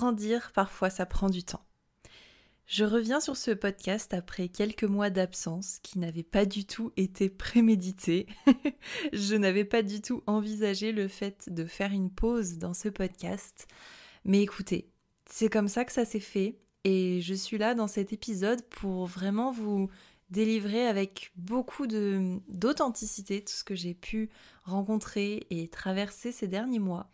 Grandir, parfois ça prend du temps. Je reviens sur ce podcast après quelques mois d'absence qui n'avaient pas du tout été prémédités. je n'avais pas du tout envisagé le fait de faire une pause dans ce podcast. Mais écoutez, c'est comme ça que ça s'est fait et je suis là dans cet épisode pour vraiment vous délivrer avec beaucoup d'authenticité tout ce que j'ai pu rencontrer et traverser ces derniers mois.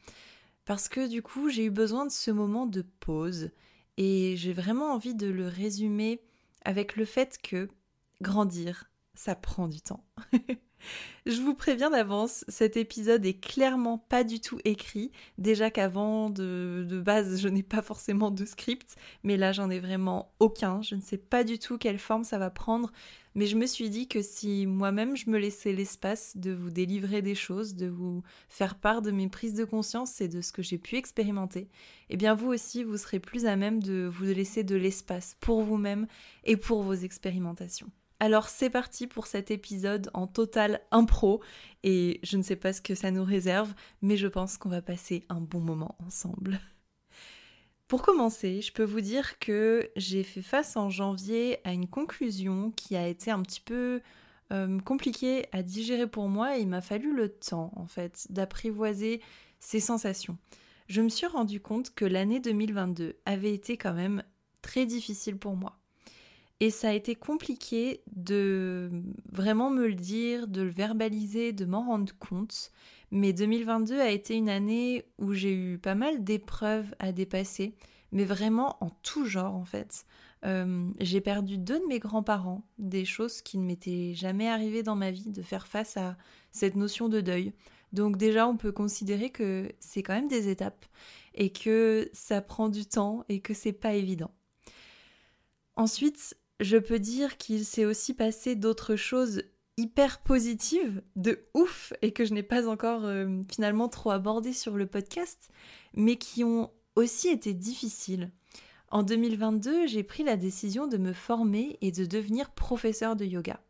Parce que du coup, j'ai eu besoin de ce moment de pause et j'ai vraiment envie de le résumer avec le fait que grandir, ça prend du temps. Je vous préviens d'avance, cet épisode est clairement pas du tout écrit. Déjà qu'avant, de, base, je n'ai pas forcément de script, mais là, j'en ai vraiment aucun. Je ne sais pas du tout quelle forme ça va prendre. Mais je me suis dit que si moi-même je me laissais l'espace de vous délivrer des choses, de vous faire part de mes prises de conscience et de ce que j'ai pu expérimenter, eh bien vous aussi, vous serez plus à même de vous laisser de l'espace pour vous-même et pour vos expérimentations. Alors c'est parti pour cet épisode en total impro et je ne sais pas ce que ça nous réserve, mais je pense qu'on va passer un bon moment ensemble. Pour commencer, je peux vous dire que j'ai fait face en janvier à une conclusion qui a été un petit peu euh, compliquée à digérer pour moi et il m'a fallu le temps en fait d'apprivoiser ces sensations. Je me suis rendu compte que l'année 2022 avait été quand même très difficile pour moi. Et ça a été compliqué de vraiment me le dire, de le verbaliser, de m'en rendre compte. Mais 2022 a été une année où j'ai eu pas mal d'épreuves à dépasser, mais vraiment en tout genre en fait. Euh, j'ai perdu deux de mes grands-parents, des choses qui ne m'étaient jamais arrivées dans ma vie, de faire face à cette notion de deuil. Donc déjà, on peut considérer que c'est quand même des étapes et que ça prend du temps et que c'est pas évident. Ensuite, je peux dire qu'il s'est aussi passé d'autres choses hyper positives, de ouf, et que je n'ai pas encore euh, finalement trop abordé sur le podcast, mais qui ont aussi été difficiles. En 2022, j'ai pris la décision de me former et de devenir professeur de yoga.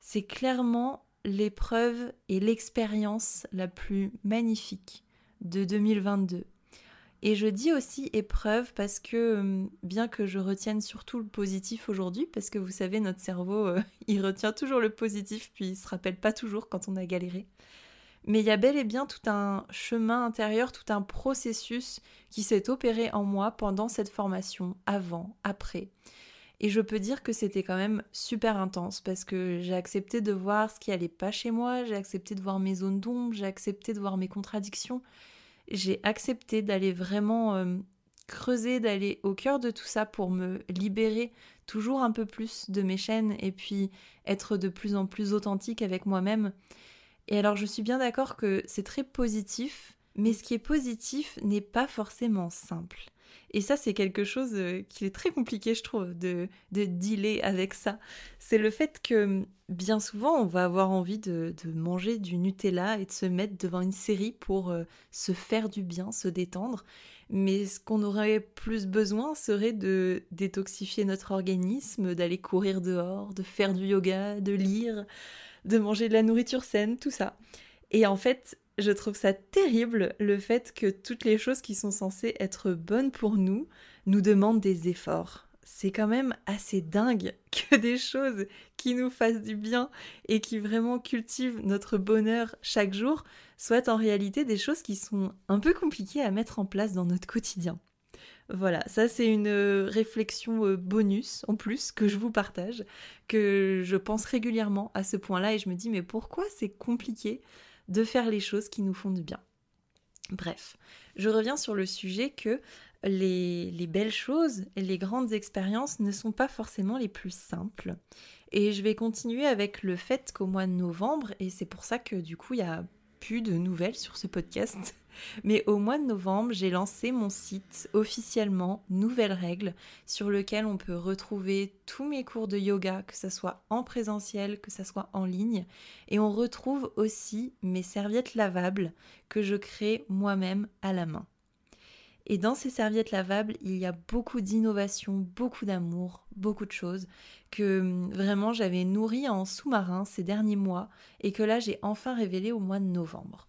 C'est clairement l'épreuve et l'expérience la plus magnifique de 2022. Et je dis aussi épreuve parce que, euh, bien que je retienne surtout le positif aujourd'hui, parce que vous savez, notre cerveau, euh, il retient toujours le positif, puis il se rappelle pas toujours quand on a galéré. Mais il y a bel et bien tout un chemin intérieur, tout un processus qui s'est opéré en moi pendant cette formation, avant, après. Et je peux dire que c'était quand même super intense parce que j'ai accepté de voir ce qui allait pas chez moi, j'ai accepté de voir mes zones d'ombre, j'ai accepté de voir mes contradictions, j'ai accepté d'aller vraiment euh, creuser, d'aller au cœur de tout ça pour me libérer toujours un peu plus de mes chaînes et puis être de plus en plus authentique avec moi-même. Et alors je suis bien d'accord que c'est très positif, mais ce qui est positif n'est pas forcément simple. Et ça, c'est quelque chose euh, qui est très compliqué, je trouve, de, de dealer avec ça. C'est le fait que bien souvent, on va avoir envie de, manger du Nutella et de se mettre devant une série pour euh, se faire du bien, se détendre. Mais ce qu'on aurait plus besoin serait de détoxifier notre organisme, d'aller courir dehors, de faire du yoga, de lire, de manger de la nourriture saine, tout ça. Et en fait, je trouve ça terrible le fait que toutes les choses qui sont censées être bonnes pour nous nous demandent des efforts. C'est quand même assez dingue que des choses qui nous fassent du bien et qui vraiment cultivent notre bonheur chaque jour soient en réalité des choses qui sont un peu compliquées à mettre en place dans notre quotidien. Voilà, ça c'est une réflexion euh, bonus en plus que je vous partage, que je pense régulièrement à ce point-là et je me dis mais pourquoi c'est compliqué de faire les choses qui nous font du bien. Bref, je reviens sur le sujet que les, les, belles choses les grandes expériences ne sont pas forcément les plus simples. Et je vais continuer avec le fait qu'au mois de novembre, et c'est pour ça que du coup il y a de nouvelles sur ce podcast, mais au mois de novembre, j'ai lancé mon site officiellement Nouvelles Règles sur lequel on peut retrouver tous mes cours de yoga, que ce soit en présentiel, que ce soit en ligne. Et on retrouve aussi mes serviettes lavables que je crée moi-même à la main. Et dans ces serviettes lavables, il y a beaucoup d'innovation, beaucoup d'amour, beaucoup de choses que hum, vraiment j'avais nourri en sous-marin ces derniers mois et que là j'ai enfin révélé au mois de novembre.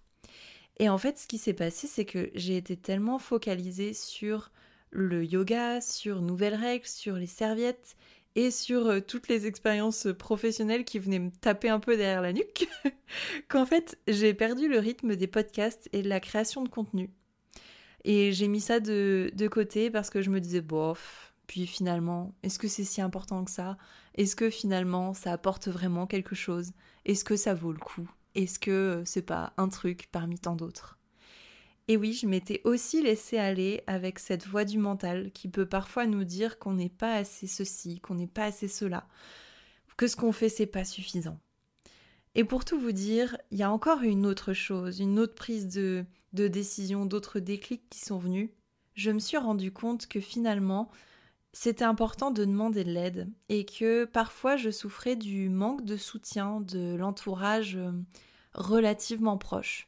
Et en fait, ce qui s'est passé, c'est que j'ai été tellement focalisée sur le yoga, sur nouvelles règles, sur les serviettes et sur euh, toutes les expériences professionnelles qui venaient me taper un peu derrière la nuque, qu'en fait j'ai perdu le rythme des podcasts et de la création de contenu. Et j'ai mis ça de, côté parce que je me disais, bof, puis finalement, est-ce que c'est si important que ça? Est-ce que finalement ça apporte vraiment quelque chose? Est-ce que ça vaut le coup? Est-ce que c'est pas un truc parmi tant d'autres? Et oui, je m'étais aussi laissée aller avec cette voix du mental qui peut parfois nous dire qu'on n'est pas assez ceci, qu'on n'est pas assez cela, que ce qu'on fait c'est pas suffisant. Et pour tout vous dire, il y a encore une autre chose, une autre prise de, de décision, d'autres déclics qui sont venus. Je me suis rendu compte que finalement, c'était important de demander de l'aide et que parfois je souffrais du manque de soutien de l'entourage euh, relativement proche.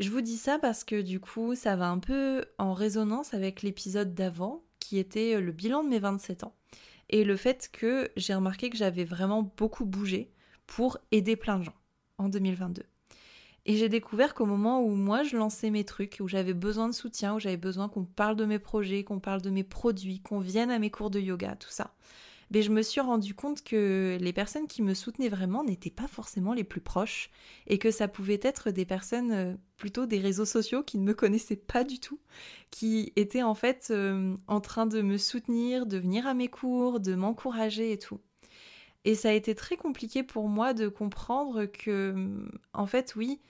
Je vous dis ça parce que du coup, ça va un peu en résonance avec l'épisode d'avant, qui était euh, le bilan de mes 27 ans. Et le fait que j'ai remarqué que j'avais vraiment beaucoup bougé pour aider plein de gens en 2022. Et j'ai découvert qu'au moment où moi je lançais mes trucs, où j'avais besoin de soutien, où j'avais besoin qu'on parle de mes projets, qu'on parle de mes produits, qu'on vienne à mes cours de yoga, tout ça, mais je me suis rendu compte que les personnes qui me soutenaient vraiment n'étaient pas forcément les plus proches et que ça pouvait être des personnes euh, plutôt des réseaux sociaux qui ne me connaissaient pas du tout, qui étaient en fait euh, en train de me soutenir, de venir à mes cours, de m'encourager et tout. Et ça a été très compliqué pour moi de comprendre que, en fait, oui,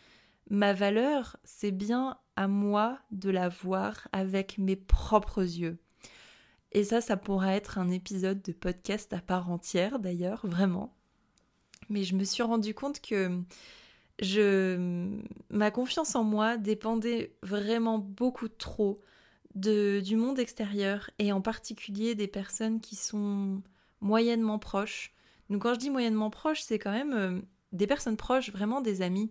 ma valeur, c'est bien à moi de la voir avec mes propres yeux. Et ça, ça pourra être un épisode de podcast à part entière d'ailleurs, vraiment. Mais je me suis rendu compte que je, ma confiance en moi dépendait vraiment beaucoup trop de, du monde extérieur et en particulier des personnes qui sont moyennement proches. Donc quand je dis moyennement proches, c'est quand même euh, des personnes proches, vraiment des amis.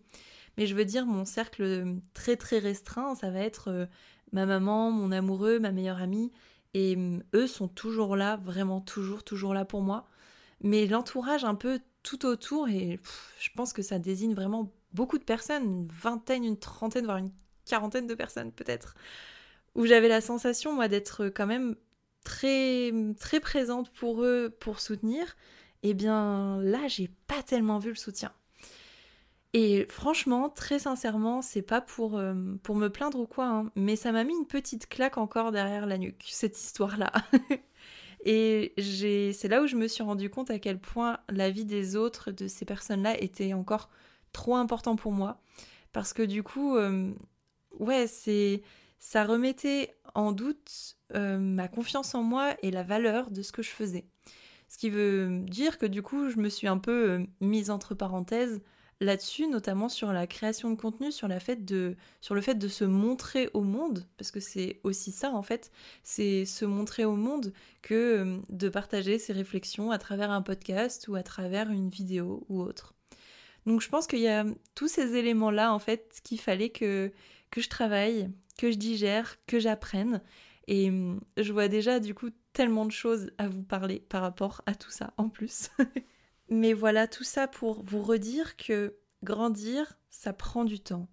Mais je veux dire, mon cercle très très restreint, ça va être euh, ma maman, mon amoureux, ma meilleure amie. Et mm, eux sont toujours là, vraiment toujours, toujours là pour moi. Mais l'entourage un peu tout autour, et je pense que ça désigne vraiment beaucoup de personnes, une vingtaine, une trentaine, voire une quarantaine de personnes peut-être, où j'avais la sensation, moi, d'être quand même très, très présente pour eux, pour soutenir. Eh bien là, j'ai pas tellement vu le soutien. Et franchement, très sincèrement, c'est pas pour, euh, pour me plaindre ou quoi, hein, mais ça m'a mis une petite claque encore derrière la nuque, cette histoire-là. et c'est là où je me suis rendu compte à quel point la vie des autres, de ces personnes-là, était encore trop important pour moi. Parce que du coup, euh, ouais, c'est ça remettait en doute euh, ma confiance en moi et la valeur de ce que je faisais. Ce qui veut dire que du coup, je me suis un peu mise entre parenthèses là-dessus, notamment sur la création de contenu, sur, le fait de se montrer au monde, parce que c'est aussi ça en fait, c'est se montrer au monde que euh, de partager ses réflexions à travers un podcast ou à travers une vidéo ou autre. Donc je pense qu'il y a tous ces éléments-là en fait qu'il fallait que, que je travaille, que je digère, que j'apprenne. Et hum, je vois déjà du coup tellement de choses à vous parler par rapport à tout ça en plus. Mais voilà, tout ça pour vous redire que grandir, ça prend du temps.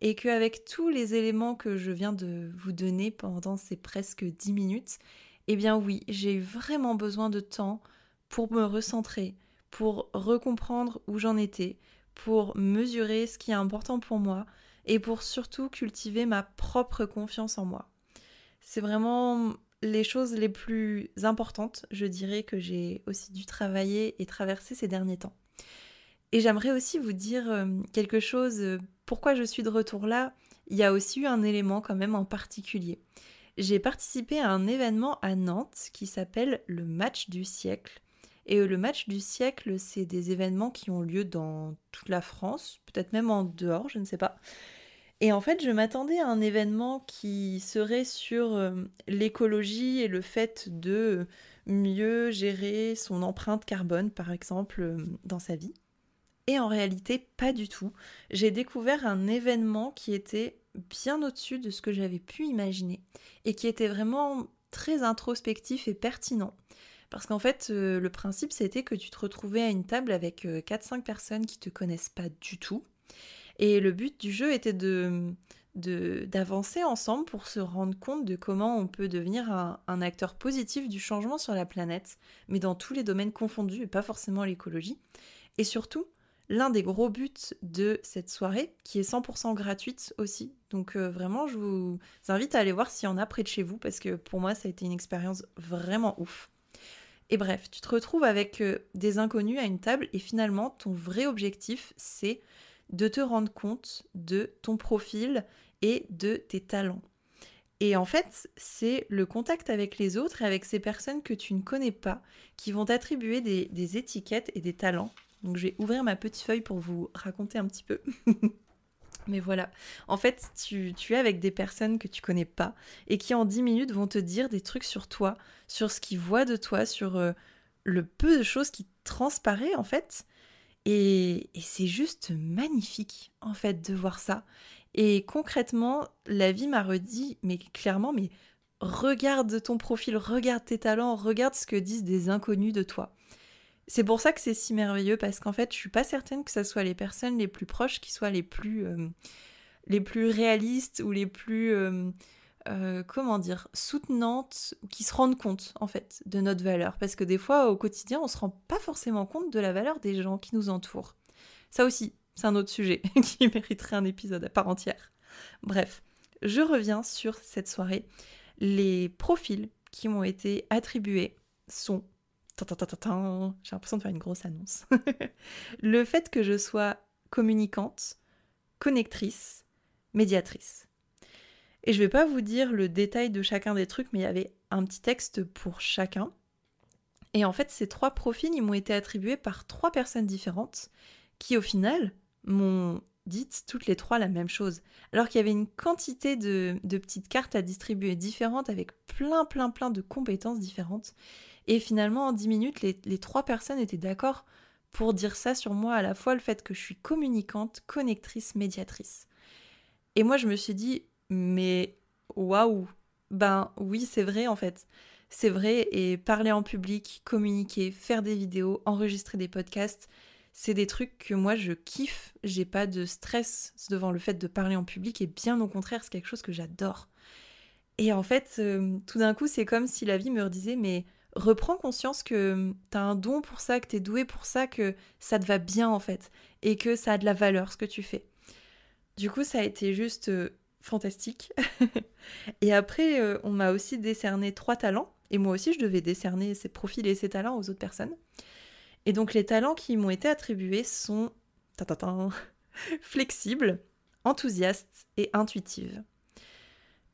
Et qu'avec tous les éléments que je viens de vous donner pendant ces presque dix minutes, eh bien oui, j'ai vraiment besoin de temps pour me recentrer, pour recomprendre où j'en étais, pour mesurer ce qui est important pour moi et pour surtout cultiver ma propre confiance en moi. C'est vraiment les choses les plus importantes, je dirais, que j'ai aussi dû travailler et traverser ces derniers temps. Et j'aimerais aussi vous dire euh, quelque chose, euh, pourquoi je suis de retour là, il y a aussi eu un élément quand même en particulier. J'ai participé à un événement à Nantes qui s'appelle le match du siècle. Et euh, le match du siècle, c'est des événements qui ont lieu dans toute la France, peut-être même en dehors, je ne sais pas. Et en fait, je m'attendais à un événement qui serait sur euh, l'écologie et le fait de mieux gérer son empreinte carbone, par exemple, euh, dans sa vie. Et en réalité, pas du tout. J'ai découvert un événement qui était bien au-dessus de ce que j'avais pu imaginer et qui était vraiment très introspectif et pertinent. Parce qu'en fait, euh, le principe, c'était que tu te retrouvais à une table avec 4-5 personnes qui te connaissent pas du tout et le but du jeu était de, d'avancer ensemble pour se rendre compte de comment on peut devenir un, acteur positif du changement sur la planète, mais dans tous les domaines confondus et pas forcément l'écologie. Et surtout, l'un des gros buts de cette soirée, qui est 100% gratuite aussi. Donc euh, vraiment, je vous invite à aller voir s'il y en a près de chez vous, parce que pour moi, ça a été une expérience vraiment ouf. Et bref, tu te retrouves avec euh, des inconnus à une table, et finalement, ton vrai objectif, c'est de te rendre compte de ton profil et de tes talents. Et en fait, c'est le contact avec les autres et avec ces personnes que tu ne connais pas qui vont t'attribuer des étiquettes et des talents donc je vais ouvrir ma petite feuille pour vous raconter un petit peu. Mais voilà, en fait, tu, es avec des personnes que tu connais pas et qui en 10 minutes vont te dire des trucs sur toi, sur ce qu'ils voient de toi, sur euh, le peu de choses qui transparaît en fait. Et, c'est juste magnifique en fait de voir ça. Et concrètement, la vie m'a redit, mais clairement, mais regarde ton profil, regarde tes talents, regarde ce que disent des inconnus de toi. C'est pour ça que c'est si merveilleux parce qu'en fait, je suis pas certaine que ce soit les personnes les plus proches qui soient les plus, euh, les plus réalistes ou les plus, euh, euh, comment dire, soutenantes, qui se rendent compte en fait de notre valeur. Parce que des fois, au quotidien, on se rend pas forcément compte de la valeur des gens qui nous entourent. Ça aussi, c'est un autre sujet qui mériterait un épisode à part entière. Bref, je reviens sur cette soirée. Les profils qui m'ont été attribués sont j'ai l'impression de faire une grosse annonce. le fait que je sois communicante, connectrice, médiatrice. Et je vais pas vous dire le détail de chacun des trucs, mais il y avait un petit texte pour chacun. Et en fait, ces trois profils, ils m'ont été attribués par trois personnes différentes qui, au final, m'ont dites toutes les trois la même chose. Alors qu'il y avait une quantité de, de, petites cartes à distribuer différentes avec plein, plein, plein de compétences différentes. Et finalement, en 10 minutes, les, trois personnes étaient d'accord pour dire ça sur moi, à la fois le fait que je suis communicante, connectrice, médiatrice. Et moi, je me suis dit, mais waouh Ben oui, c'est vrai en fait. C'est vrai, et parler en public, communiquer, faire des vidéos, enregistrer des podcasts, c'est des trucs que moi je kiffe. J'ai pas de stress devant le fait de parler en public, et bien au contraire, c'est quelque chose que j'adore. Et en fait, euh, tout d'un coup, c'est comme si la vie me redisait, mais reprends conscience que hum, t'as un don pour ça, que t'es doué pour ça, que ça te va bien en fait, et que ça a de la valeur ce que tu fais. Du coup, ça a été juste euh, fantastique. et après, euh, on m'a aussi décerné trois talents, et moi aussi, je devais décerner ces profils et ces talents aux autres personnes. Et donc, les talents qui m'ont été attribués sont flexibles, enthousiastes et intuitives.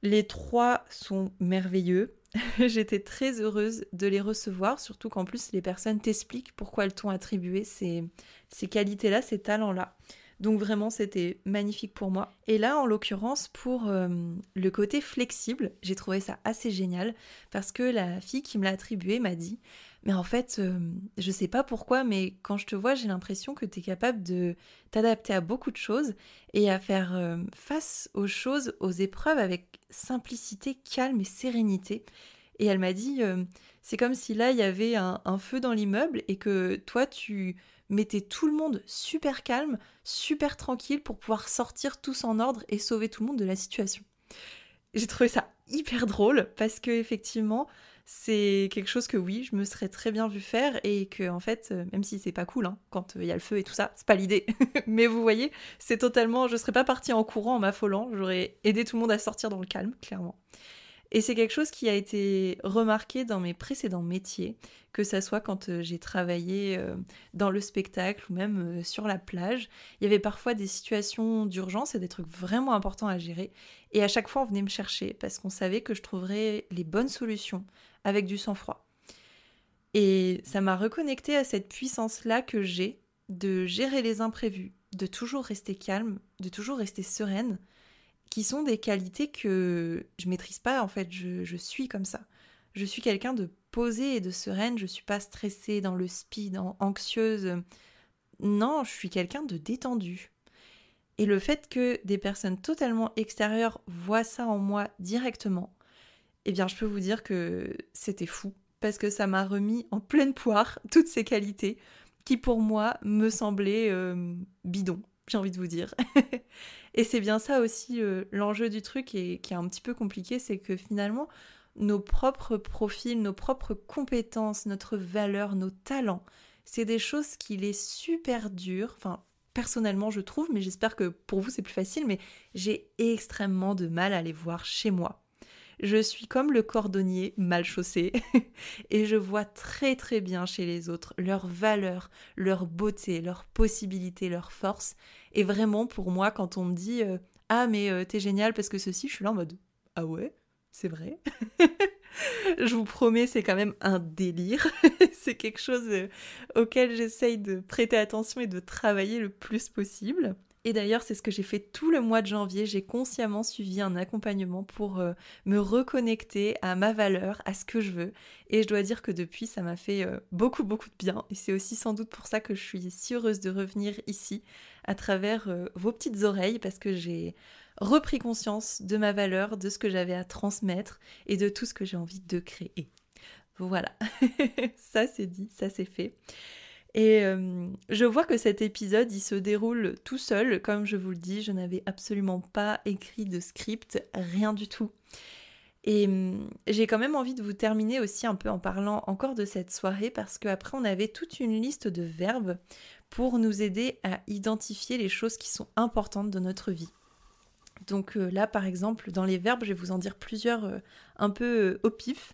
Les trois sont merveilleux. J'étais très heureuse de les recevoir, surtout qu'en plus les personnes t'expliquent pourquoi elles t'ont attribué ces, ces qualités-là, ces talents-là. Donc vraiment, c'était magnifique pour moi. Et là, en l'occurrence, pour euh, le côté flexible, j'ai trouvé ça assez génial parce que la fille qui me l'a attribué m'a dit mais en fait, euh, je sais pas pourquoi, mais quand je te vois, j'ai l'impression que tu es capable de t'adapter à beaucoup de choses et à faire euh, face aux choses, aux épreuves avec simplicité, calme et sérénité. Et elle m'a dit, euh, c'est comme si là, il y avait un, un feu dans l'immeuble et que toi, tu mettais tout le monde super calme, super tranquille pour pouvoir sortir tous en ordre et sauver tout le monde de la situation. J'ai trouvé ça hyper drôle parce que effectivement, c'est quelque chose que oui, je me serais très bien vu faire et que en fait, euh, même si c'est pas cool, hein, quand il y a le feu et tout ça, c'est pas l'idée. Mais vous voyez, c'est totalement, je serais pas partie en courant en m'affolant, j'aurais aidé tout le monde à sortir dans le calme, clairement. Et c'est quelque chose qui a été remarqué dans mes précédents métiers, que ça soit quand euh, j'ai travaillé euh, dans le spectacle ou même sur la plage. Il y avait parfois des situations d'urgence et des trucs vraiment importants à gérer. Et à chaque fois, on venait me chercher parce qu'on savait que je trouverais les bonnes solutions avec du sang-froid. Et ça m'a reconnecté à cette puissance-là que j'ai de gérer les imprévus, de toujours rester calme, de toujours rester sereine, qui sont des qualités que je maîtrise pas en fait, je, suis comme ça. Je suis quelqu'un de posé et de sereine, je suis pas stressée dans le speed, anxieuse. Non, je suis quelqu'un de détendu. Et le fait que des personnes totalement extérieures voient ça en moi directement, eh bien je peux vous dire que c'était fou, parce que ça m'a remis en pleine poire toutes ces qualités qui pour moi me semblaient euh, bidons. J'ai envie de vous dire. et c'est bien ça aussi euh, l'enjeu du truc et qui est un petit peu compliqué, c'est que finalement, nos propres profils, nos propres compétences, notre valeur, nos talents, c'est des choses qu'il est super dur, enfin personnellement je trouve, mais j'espère que pour vous c'est plus facile, mais j'ai extrêmement de mal à les voir chez moi. Je suis comme le cordonnier mal chaussé et je vois très très bien chez les autres leur valeur, leur beauté, leurs possibilités, leur force. Et vraiment pour moi quand on me dit euh, ah mais euh, t'es génial parce que ceci, je suis là en mode ah ouais c'est vrai. je vous promets, c'est quand même un délire. c'est quelque chose euh, auquel j'essaye de prêter attention et de travailler le plus possible. Et d'ailleurs, c'est ce que j'ai fait tout le mois de janvier. J'ai consciemment suivi un accompagnement pour euh, me reconnecter à ma valeur, à ce que je veux. Et je dois dire que depuis, ça m'a fait euh, beaucoup, beaucoup de bien. Et c'est aussi sans doute pour ça que je suis si heureuse de revenir ici à travers vos petites oreilles parce que j'ai repris conscience de ma valeur, de ce que j'avais à transmettre et de tout ce que j'ai envie de créer. Voilà, ça c'est dit, ça c'est fait. Et euh, je vois que cet épisode, il se déroule tout seul. Comme je vous le dis, je n'avais absolument pas écrit de script, rien du tout. Et hum, j'ai quand même envie de vous terminer aussi un peu en parlant encore de cette soirée parce qu'après on avait toute une liste de verbes pour nous aider à identifier les choses qui sont importantes dans notre vie. Donc euh, là, par exemple, dans les verbes, je vais vous en dire plusieurs euh, un peu euh, au pif.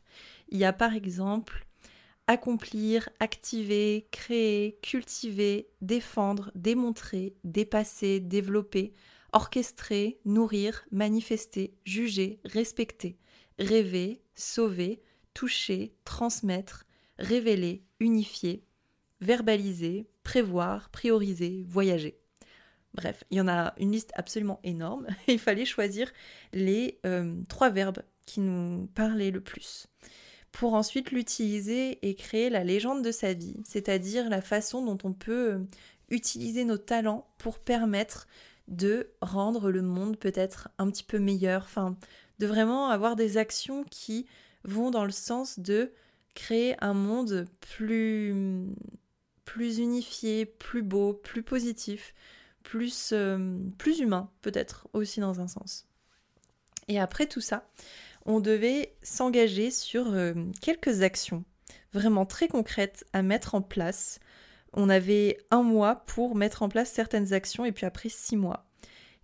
Il y a par exemple accomplir, activer, créer, cultiver, défendre, démontrer, dépasser, développer, orchestrer, nourrir, manifester, juger, respecter, rêver, sauver, toucher, transmettre, révéler, unifier, verbaliser, prévoir, prioriser, voyager. Bref, il y en a une liste absolument énorme. il fallait choisir les euh, trois verbes qui nous parlaient le plus pour ensuite l'utiliser et créer la légende de sa vie, c'est-à-dire la façon dont on peut euh, utiliser nos talents pour permettre de rendre le monde peut-être un petit peu meilleur, enfin de vraiment avoir des actions qui vont dans le sens de créer un monde plus plus unifié, plus beau, plus positif, plus, euh, plus humain peut-être aussi dans un sens. Et après tout ça, on devait s'engager sur euh, quelques actions vraiment très concrètes à mettre en place. On avait un mois pour mettre en place certaines actions et puis après six mois.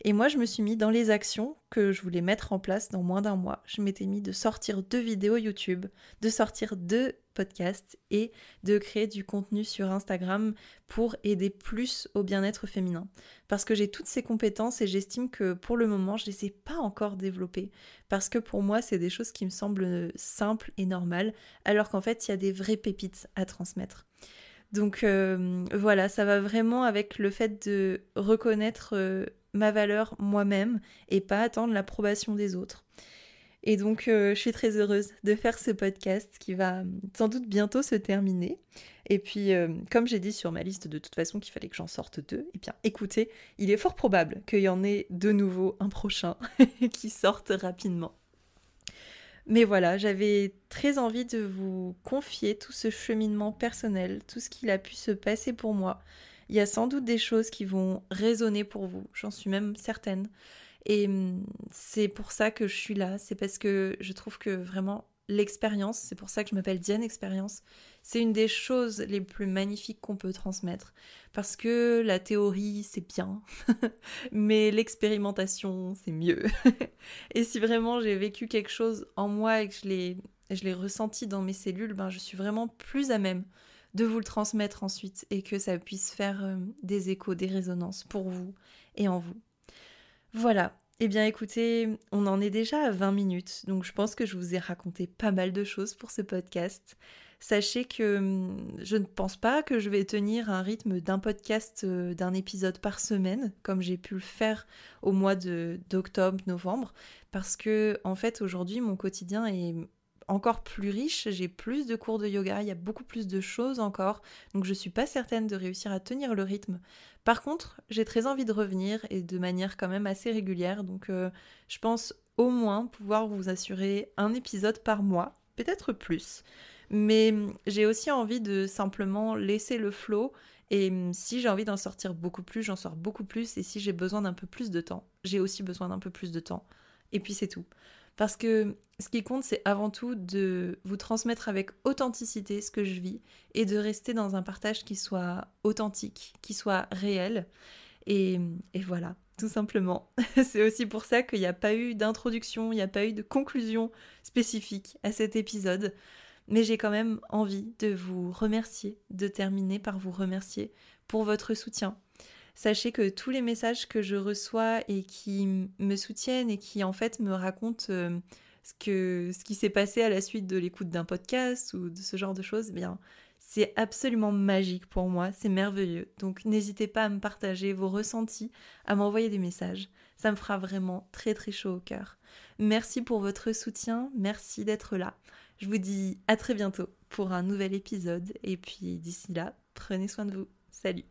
Et moi, je me suis mis dans les actions que je voulais mettre en place dans moins d'un mois. Je m'étais mis de sortir deux vidéos YouTube, de sortir deux podcasts et de créer du contenu sur Instagram pour aider plus au bien-être féminin. Parce que j'ai toutes ces compétences et j'estime que pour le moment, je ne les ai pas encore développées. Parce que pour moi, c'est des choses qui me semblent simples et normales, alors qu'en fait, il y a des vraies pépites à transmettre. Donc euh, voilà, ça va vraiment avec le fait de reconnaître euh, ma valeur moi-même et pas attendre l'approbation des autres. Et donc, euh, je suis très heureuse de faire ce podcast qui va sans doute bientôt se terminer. Et puis, euh, comme j'ai dit sur ma liste de toute façon qu'il fallait que j'en sorte deux, et eh bien écoutez, il est fort probable qu'il y en ait de nouveau un prochain qui sorte rapidement. Mais voilà, j'avais très envie de vous confier tout ce cheminement personnel, tout ce qu'il a pu se passer pour moi, il y a sans doute des choses qui vont résonner pour vous, j'en suis même certaine. Et hum, c'est pour ça que je suis là, c'est parce que je trouve que vraiment l'expérience, c'est pour ça que je m'appelle Diane Expérience, c'est une des choses les plus magnifiques qu'on peut transmettre. Parce que la théorie, c'est bien, mais l'expérimentation, c'est mieux. et si vraiment j'ai vécu quelque chose en moi et que je l'ai, je l'ai ressenti dans mes cellules, ben je suis vraiment plus à même de vous le transmettre ensuite et que ça puisse faire euh, des échos, des résonances pour vous et en vous. Voilà. Eh bien écoutez, on en est déjà à 20 minutes, donc je pense que je vous ai raconté pas mal de choses pour ce podcast. Sachez que hum, je ne pense pas que je vais tenir un rythme d'un podcast, euh, d'un épisode par semaine, comme j'ai pu le faire au mois d'octobre, novembre, parce que en fait aujourd'hui mon quotidien est encore plus riche, j'ai plus de cours de yoga, il y a beaucoup plus de choses encore, donc je suis pas certaine de réussir à tenir le rythme. Par contre, j'ai très envie de revenir et de manière quand même assez régulière, donc euh, je pense au moins pouvoir vous assurer un épisode par mois, peut-être plus. Mais j'ai aussi envie de simplement laisser le flow Et hum, si j'ai envie d'en sortir beaucoup plus, j'en sors beaucoup plus. Et si j'ai besoin d'un peu plus de temps, j'ai aussi besoin d'un peu plus de temps. Et puis c'est tout. Parce que ce qui compte, c'est avant tout de vous transmettre avec authenticité ce que je vis et de rester dans un partage qui soit authentique, qui soit réel. Et, voilà, tout simplement. c'est aussi pour ça qu'il n'y a pas eu d'introduction, il n'y a pas eu de conclusion spécifique à cet épisode. Mais j'ai quand même envie de vous remercier, de terminer par vous remercier pour votre soutien. Sachez que tous les messages que je reçois et qui me soutiennent et qui en fait me racontent euh, ce, que, ce qui s'est passé à la suite de l'écoute d'un podcast ou de ce genre de choses, eh bien c'est absolument magique pour moi, c'est merveilleux. Donc n'hésitez pas à me partager vos ressentis, à m'envoyer des messages. Ça me fera vraiment très très chaud au cœur. Merci pour votre soutien, merci d'être là. Je vous dis à très bientôt pour un nouvel épisode et puis d'ici là, prenez soin de vous. Salut